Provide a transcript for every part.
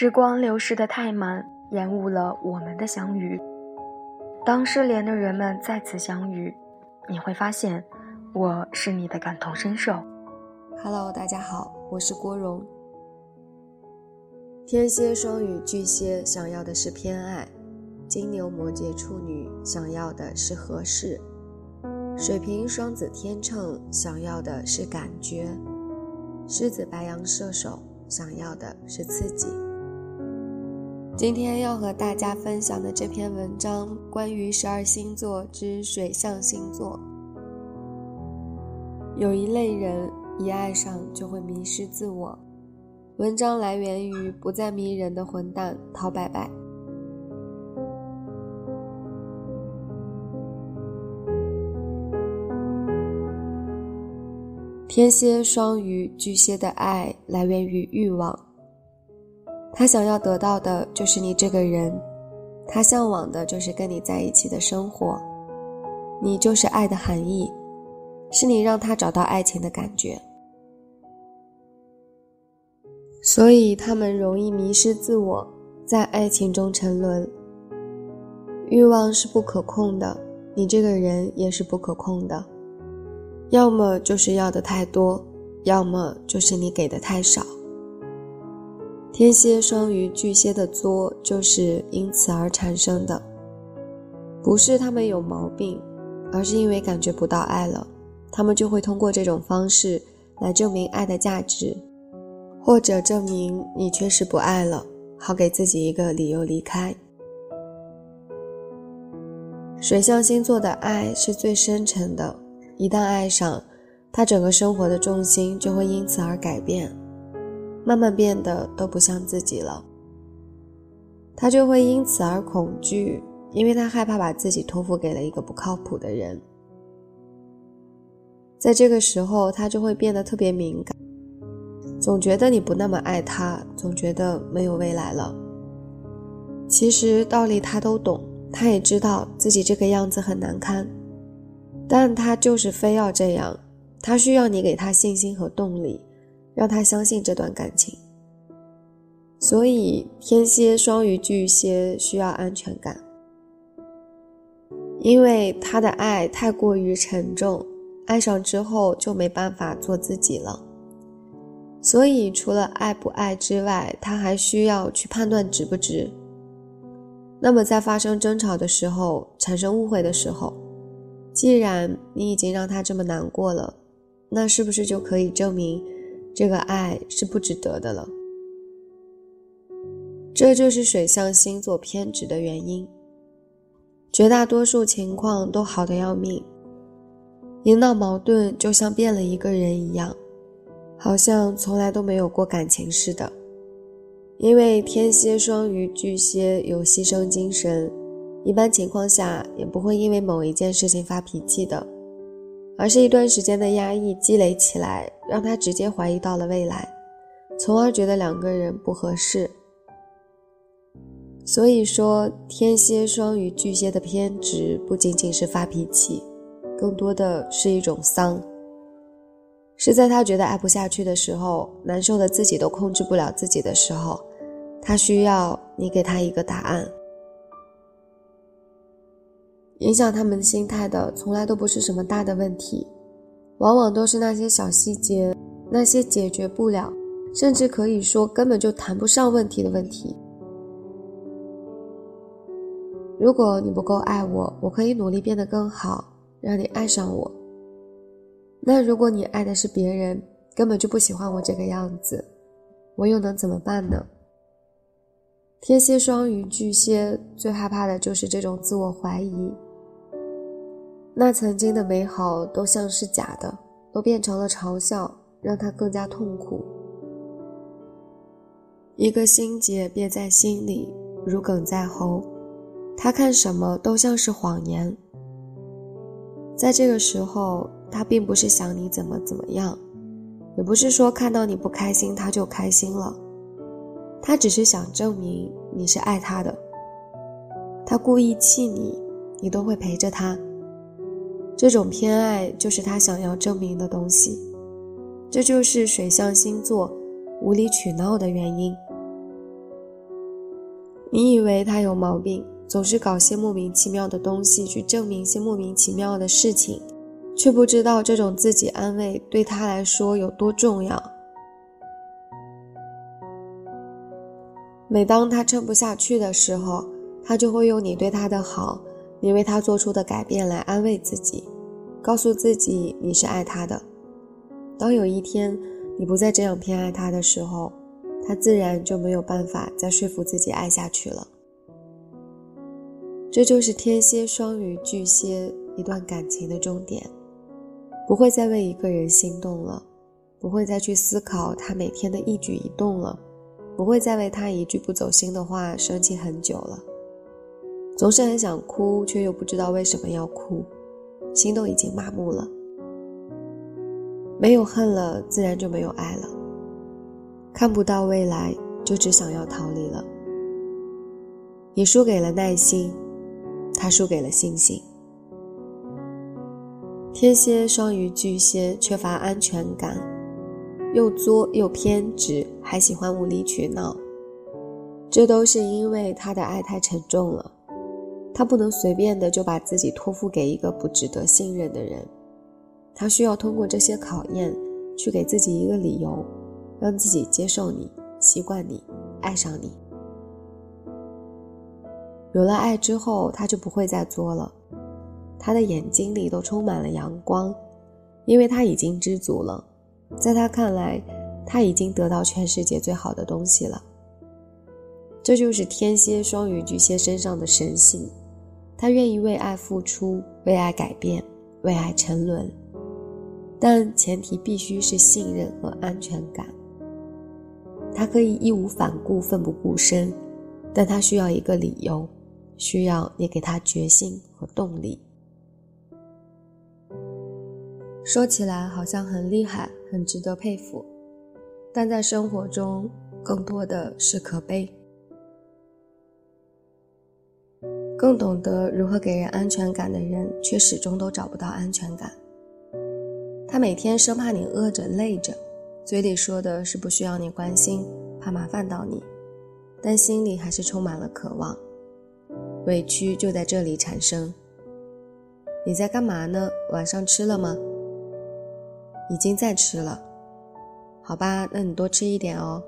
时光流逝的太慢，延误了我们的相遇。当失联的人们再次相遇，你会发现，我是你的感同身受。Hello，大家好，我是郭荣。天蝎、双鱼、巨蟹想要的是偏爱；金牛、摩羯、处女想要的是合适；水瓶、双子、天秤想要的是感觉；狮子、白羊、射手想要的是刺激。今天要和大家分享的这篇文章，关于十二星座之水象星座。有一类人一爱上就会迷失自我。文章来源于不再迷人的混蛋陶白白。天蝎、双鱼、巨蟹的爱来源于欲望。他想要得到的就是你这个人，他向往的就是跟你在一起的生活，你就是爱的含义，是你让他找到爱情的感觉。所以他们容易迷失自我，在爱情中沉沦。欲望是不可控的，你这个人也是不可控的，要么就是要的太多，要么就是你给的太少。天蝎、双鱼、巨蟹的作就是因此而产生的，不是他们有毛病，而是因为感觉不到爱了，他们就会通过这种方式来证明爱的价值，或者证明你确实不爱了，好给自己一个理由离开。水象星座的爱是最深沉的，一旦爱上，他整个生活的重心就会因此而改变。慢慢变得都不像自己了，他就会因此而恐惧，因为他害怕把自己托付给了一个不靠谱的人。在这个时候，他就会变得特别敏感，总觉得你不那么爱他，总觉得没有未来了。其实道理他都懂，他也知道自己这个样子很难堪，但他就是非要这样，他需要你给他信心和动力。让他相信这段感情，所以天蝎、双鱼、巨蟹需要安全感，因为他的爱太过于沉重，爱上之后就没办法做自己了。所以除了爱不爱之外，他还需要去判断值不值。那么在发生争吵的时候，产生误会的时候，既然你已经让他这么难过了，那是不是就可以证明？这个爱是不值得的了，这就是水象星座偏执的原因。绝大多数情况都好的要命，一闹矛盾就像变了一个人一样，好像从来都没有过感情似的。因为天蝎、双鱼、巨蟹有牺牲精神，一般情况下也不会因为某一件事情发脾气的。而是一段时间的压抑积累起来，让他直接怀疑到了未来，从而觉得两个人不合适。所以说，天蝎、双鱼、巨蟹的偏执不仅仅是发脾气，更多的是一种丧，是在他觉得爱不下去的时候，难受的自己都控制不了自己的时候，他需要你给他一个答案。影响他们心态的，从来都不是什么大的问题，往往都是那些小细节，那些解决不了，甚至可以说根本就谈不上问题的问题。如果你不够爱我，我可以努力变得更好，让你爱上我。那如果你爱的是别人，根本就不喜欢我这个样子，我又能怎么办呢？天蝎、双鱼、巨蟹最害怕的就是这种自我怀疑。那曾经的美好都像是假的，都变成了嘲笑，让他更加痛苦。一个心结憋在心里，如鲠在喉，他看什么都像是谎言。在这个时候，他并不是想你怎么怎么样，也不是说看到你不开心他就开心了，他只是想证明你是爱他的。他故意气你，你都会陪着他。这种偏爱就是他想要证明的东西，这就是水象星座无理取闹的原因。你以为他有毛病，总是搞些莫名其妙的东西去证明些莫名其妙的事情，却不知道这种自己安慰对他来说有多重要。每当他撑不下去的时候，他就会用你对他的好，你为他做出的改变来安慰自己，告诉自己你是爱他的。当有一天你不再这样偏爱他的时候，他自然就没有办法再说服自己爱下去了。这就是天蝎、双鱼、巨蟹一段感情的终点，不会再为一个人心动了，不会再去思考他每天的一举一动了。不会再为他一句不走心的话生气很久了，总是很想哭，却又不知道为什么要哭，心都已经麻木了。没有恨了，自然就没有爱了。看不到未来，就只想要逃离了。你输给了耐心，他输给了信心。天蝎、双鱼、巨蟹缺乏安全感。又作又偏执，还喜欢无理取闹，这都是因为他的爱太沉重了。他不能随便的就把自己托付给一个不值得信任的人，他需要通过这些考验，去给自己一个理由，让自己接受你、习惯你、爱上你。有了爱之后，他就不会再作了，他的眼睛里都充满了阳光，因为他已经知足了。在他看来，他已经得到全世界最好的东西了。这就是天蝎、双鱼、巨蟹身上的神性，他愿意为爱付出，为爱改变，为爱沉沦，但前提必须是信任和安全感。他可以义无反顾、奋不顾身，但他需要一个理由，需要你给他决心和动力。说起来好像很厉害，很值得佩服，但在生活中更多的是可悲。更懂得如何给人安全感的人，却始终都找不到安全感。他每天生怕你饿着累着，嘴里说的是不需要你关心，怕麻烦到你，但心里还是充满了渴望。委屈就在这里产生。你在干嘛呢？晚上吃了吗？已经在吃了，好吧，那你多吃一点哦。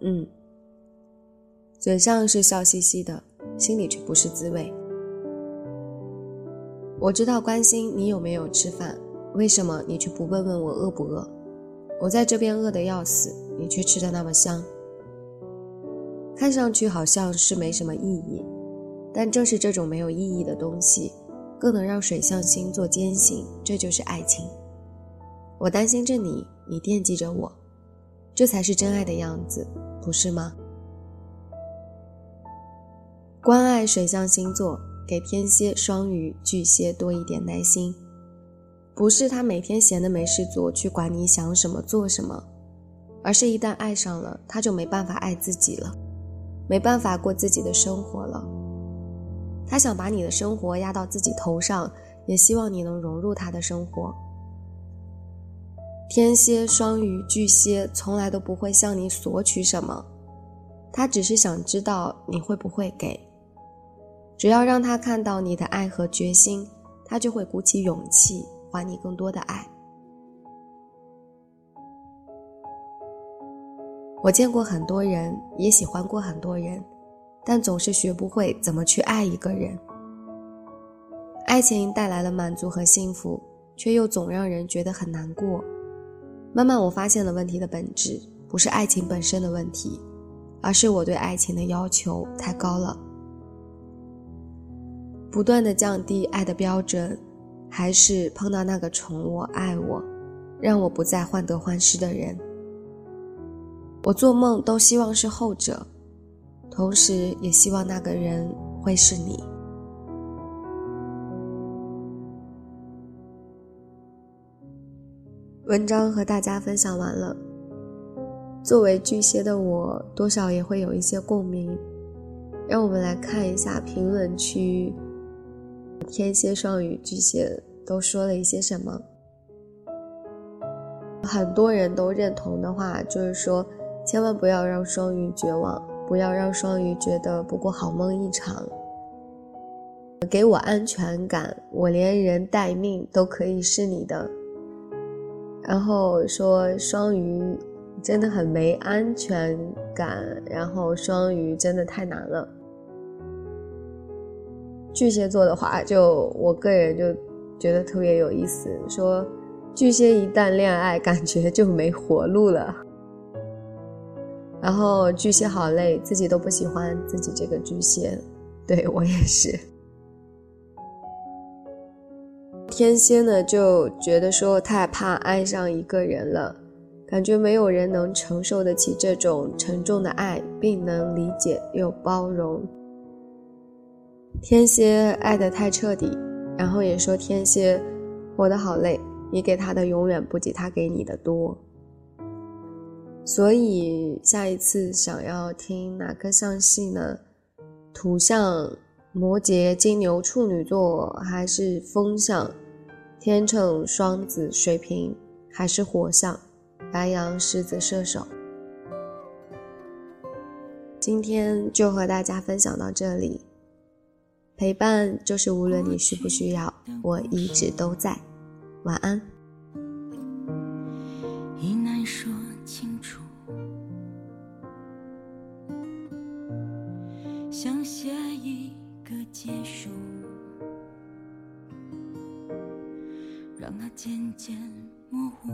嗯，嘴上是笑嘻嘻的，心里却不是滋味。我知道关心你有没有吃饭，为什么你却不问问我饿不饿？我在这边饿得要死，你却吃的那么香。看上去好像是没什么意义，但正是这种没有意义的东西，更能让水象星座坚信这就是爱情。我担心着你，你惦记着我，这才是真爱的样子，不是吗？关爱水象星座，给天蝎、双鱼、巨蟹多一点耐心。不是他每天闲的没事做，去管你想什么做什么，而是一旦爱上了，他就没办法爱自己了，没办法过自己的生活了。他想把你的生活压到自己头上，也希望你能融入他的生活。天蝎、双鱼、巨蟹从来都不会向你索取什么，他只是想知道你会不会给。只要让他看到你的爱和决心，他就会鼓起勇气还你更多的爱。我见过很多人，也喜欢过很多人，但总是学不会怎么去爱一个人。爱情带来了满足和幸福，却又总让人觉得很难过。慢慢，我发现了问题的本质不是爱情本身的问题，而是我对爱情的要求太高了。不断的降低爱的标准，还是碰到那个宠我、爱我，让我不再患得患失的人。我做梦都希望是后者，同时也希望那个人会是你。文章和大家分享完了。作为巨蟹的我，多少也会有一些共鸣。让我们来看一下评论区，天蝎、双鱼、巨蟹都说了一些什么。很多人都认同的话，就是说，千万不要让双鱼绝望，不要让双鱼觉得不过好梦一场。给我安全感，我连人带命都可以是你的。然后说双鱼真的很没安全感，然后双鱼真的太难了。巨蟹座的话，就我个人就觉得特别有意思，说巨蟹一旦恋爱，感觉就没活路了。然后巨蟹好累，自己都不喜欢自己这个巨蟹，对我也是。天蝎呢就觉得说太怕爱上一个人了，感觉没有人能承受得起这种沉重的爱，并能理解又包容。天蝎爱得太彻底，然后也说天蝎活得好累，你给他的永远不及他给你的多。所以下一次想要听哪个象系呢？土象。摩羯、金牛、处女座，还是风象；天秤、双子、水瓶，还是火象；白羊、狮子、射手。今天就和大家分享到这里。陪伴就是无论你需不需要，我一直都在。晚安。已难说清楚，想写一。个结束，让它渐渐模糊。